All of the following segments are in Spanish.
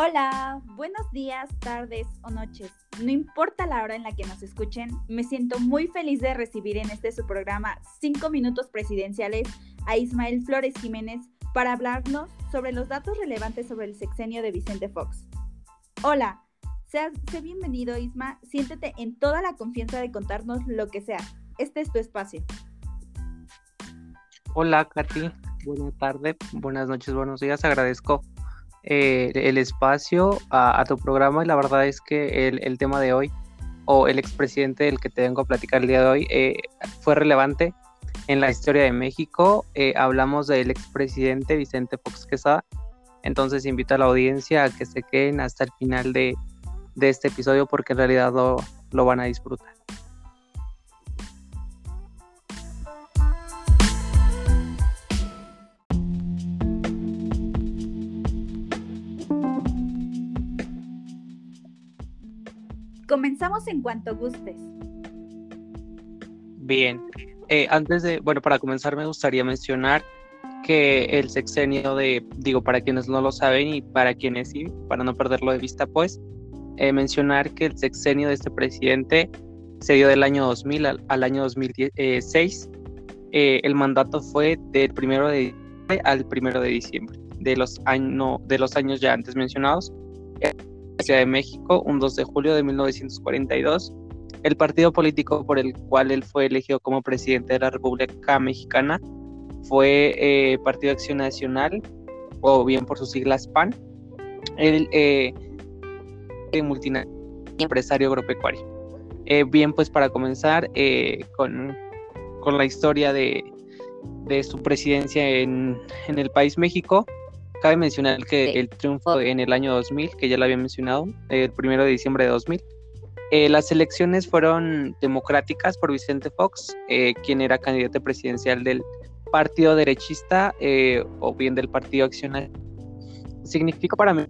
Hola, buenos días, tardes o noches. No importa la hora en la que nos escuchen, me siento muy feliz de recibir en este su programa 5 minutos presidenciales a Ismael Flores Jiménez para hablarnos sobre los datos relevantes sobre el sexenio de Vicente Fox. Hola, sea, sé bienvenido Isma, siéntete en toda la confianza de contarnos lo que sea. Este es tu espacio. Hola Katy, buenas tardes, buenas noches, buenos días, agradezco eh, el espacio a, tu programa y la verdad es que el, tema de hoy o el expresidente del que te vengo a platicar el día de hoy eh, fue relevante en la historia de México. Eh, hablamos del expresidente Vicente Fox Quesada. Entonces invito a la audiencia a que se queden hasta el final de, este episodio porque en realidad lo van a disfrutar. Comenzamos en cuanto gustes. Bien, eh, antes de, bueno, para comenzar me gustaría mencionar que el sexenio de, digo, para quienes no lo saben y para quienes sí, para no perderlo de vista, pues, eh, mencionar que el sexenio de este presidente se dio del año 2000 al, año 2006. Eh, el mandato fue del primero de diciembre al primero de diciembre de los, año, de los años ya antes mencionados. Ciudad de México, un 2 de julio de 1942. El partido político por el cual él fue elegido como presidente de la República Mexicana fue eh, Partido Acción Nacional, o bien por sus siglas PAN, el eh, multinacional empresario agropecuario. Eh, bien, pues para comenzar eh, con, con, la historia de, de su presidencia en, en el país México, Cabe mencionar que el triunfo en el año 2000, que ya lo había mencionado, el primero de diciembre de 2000, eh, las elecciones fueron democráticas por Vicente Fox, eh, quien era candidato presidencial del partido derechista eh, o bien del partido accionario. Significa para mí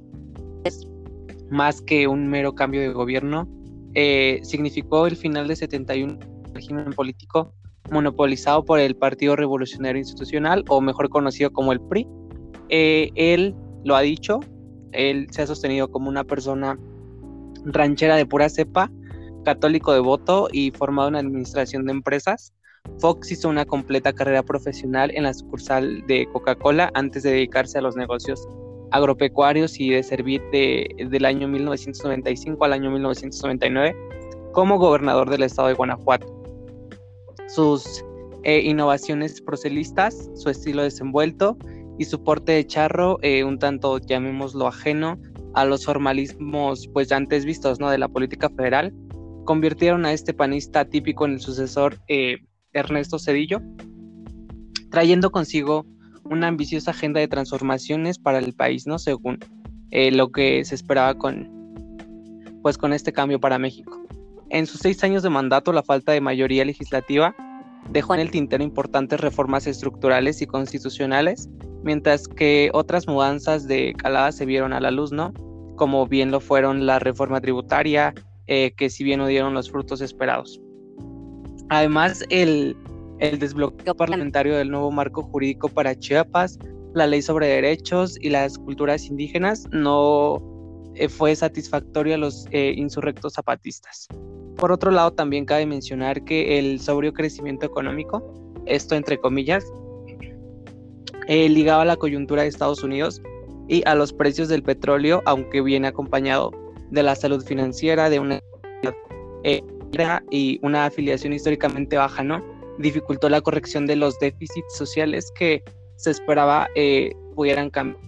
más que un mero cambio de gobierno, significó el final de 71 régimen político monopolizado por el Partido Revolucionario Institucional, o mejor conocido como el PRI, eh, él lo ha dicho, él se ha sostenido como una persona ranchera de pura cepa, católico devoto y formado en administración de empresas. Fox hizo una completa carrera profesional en la sucursal de Coca-Cola antes de dedicarse a los negocios agropecuarios y de servir del año 1995 al año 1999 como gobernador del estado de Guanajuato. Sus eh, innovaciones procelistas, su estilo desenvuelto y su porte de charro, eh, un tanto, llamémoslo ajeno, a los formalismos pues ya antes vistos ¿no? de la política federal, convirtieron a este panista típico en el sucesor eh, Ernesto Cedillo, trayendo consigo una ambiciosa agenda de transformaciones para el país, ¿no? Según eh, lo que se esperaba con, pues, con este cambio para México. En sus seis años de mandato, la falta de mayoría legislativa dejó en el tintero importantes reformas estructurales y constitucionales mientras que otras mudanzas de calada se vieron a la luz, ¿no? Como bien lo fueron la reforma tributaria, eh, que si bien no dieron los frutos esperados. Además, el, desbloqueo parlamentario del nuevo marco jurídico para Chiapas, la ley sobre derechos y las culturas indígenas no eh, fue satisfactorio a los eh, insurrectos zapatistas. Por otro lado, también cabe mencionar que el sobrio crecimiento económico, esto entre comillas, eh, ligado a la coyuntura de Estados Unidos y a los precios del petróleo, aunque viene acompañado de la salud financiera, de una eh, y una afiliación históricamente baja, ¿no? Dificultó la corrección de los déficits sociales que se esperaba eh, pudieran cambiar.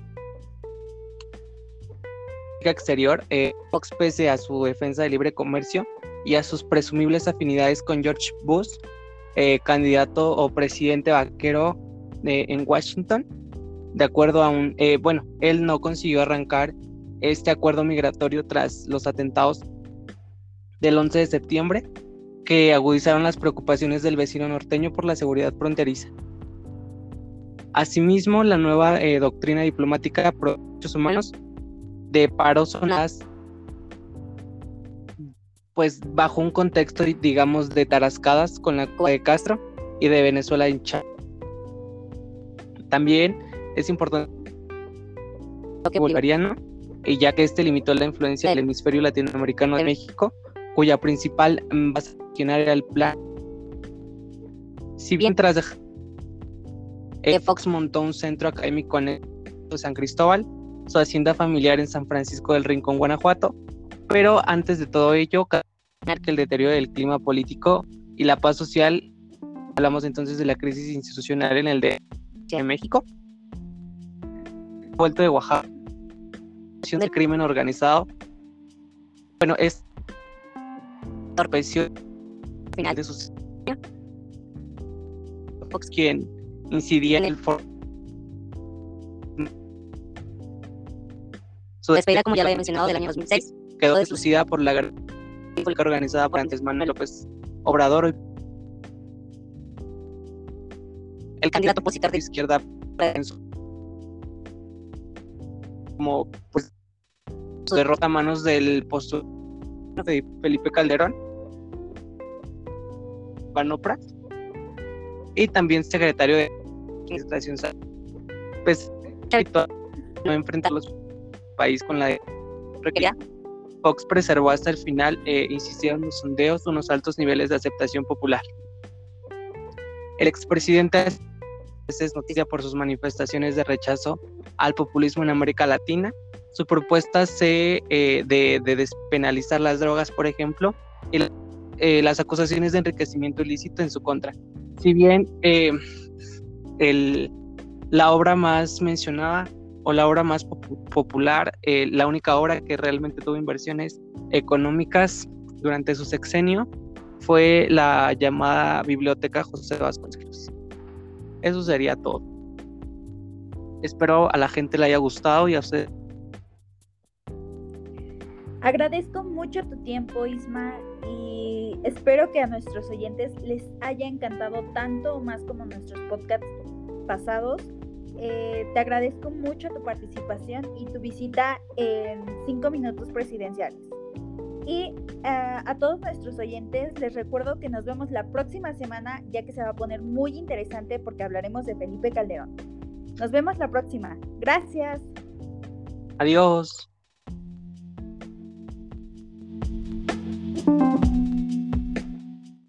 Exterior, eh, Fox, pese a su defensa de libre comercio y a sus presumibles afinidades con George Bush, eh, candidato o presidente vaquero en Washington, de acuerdo a un, eh, bueno, él no consiguió arrancar este acuerdo migratorio tras los atentados del 11 de septiembre, que agudizaron las preocupaciones del vecino norteño por la seguridad fronteriza. Asimismo, la nueva eh, doctrina diplomática pro derechos humanos de paro son pues bajo un contexto, digamos, de tarascadas con la de Castro y de Venezuela en Chávez. También es importante que bolivariano y ya que este limitó la influencia del hemisferio latinoamericano de México, cuya principal base era el plan. Si bien tras dejar, Fox montó un centro académico en San Cristóbal, su hacienda familiar en San Francisco del Rincón, Guanajuato, pero antes de todo ello, que el deterioro del clima político y la paz social, hablamos entonces de la crisis institucional en el de, de México, vuelto de Oaxaca, del crimen organizado, bueno, es final. de sus Fox quien incidía en el foro su despedida como ya lo había mencionado del año 2006 quedó desucida por la guerra organizada por antes Manuel López Obrador el candidato opositor de izquierda como pues derrota a manos del postor de Felipe Calderón Banopra y también secretario de administración pues no enfrenta los país con la de Fox preservó hasta el final e insistió en los sondeos unos altos niveles de aceptación popular. El expresidente es noticia por sus manifestaciones de rechazo al populismo en América Latina. Su propuesta eh, de, despenalizar las drogas, por ejemplo, y eh, las acusaciones de enriquecimiento ilícito en su contra. Si bien eh, la obra más mencionada o la obra más popular, eh, la única obra que realmente tuvo inversiones económicas durante su sexenio fue la llamada Biblioteca José Vasconcelos. Eso sería todo. Espero a la gente le haya gustado y a usted. Agradezco mucho tu tiempo, Isma, espero que a nuestros oyentes les haya encantado tanto o más como nuestros podcasts pasados. Eh, te agradezco mucho tu participación y tu visita en cinco minutos presidenciales. Y eh, a todos nuestros oyentes les recuerdo que nos vemos la próxima semana ya que se va a poner muy interesante porque hablaremos de Felipe Calderón. Nos vemos la próxima. Gracias. Adiós.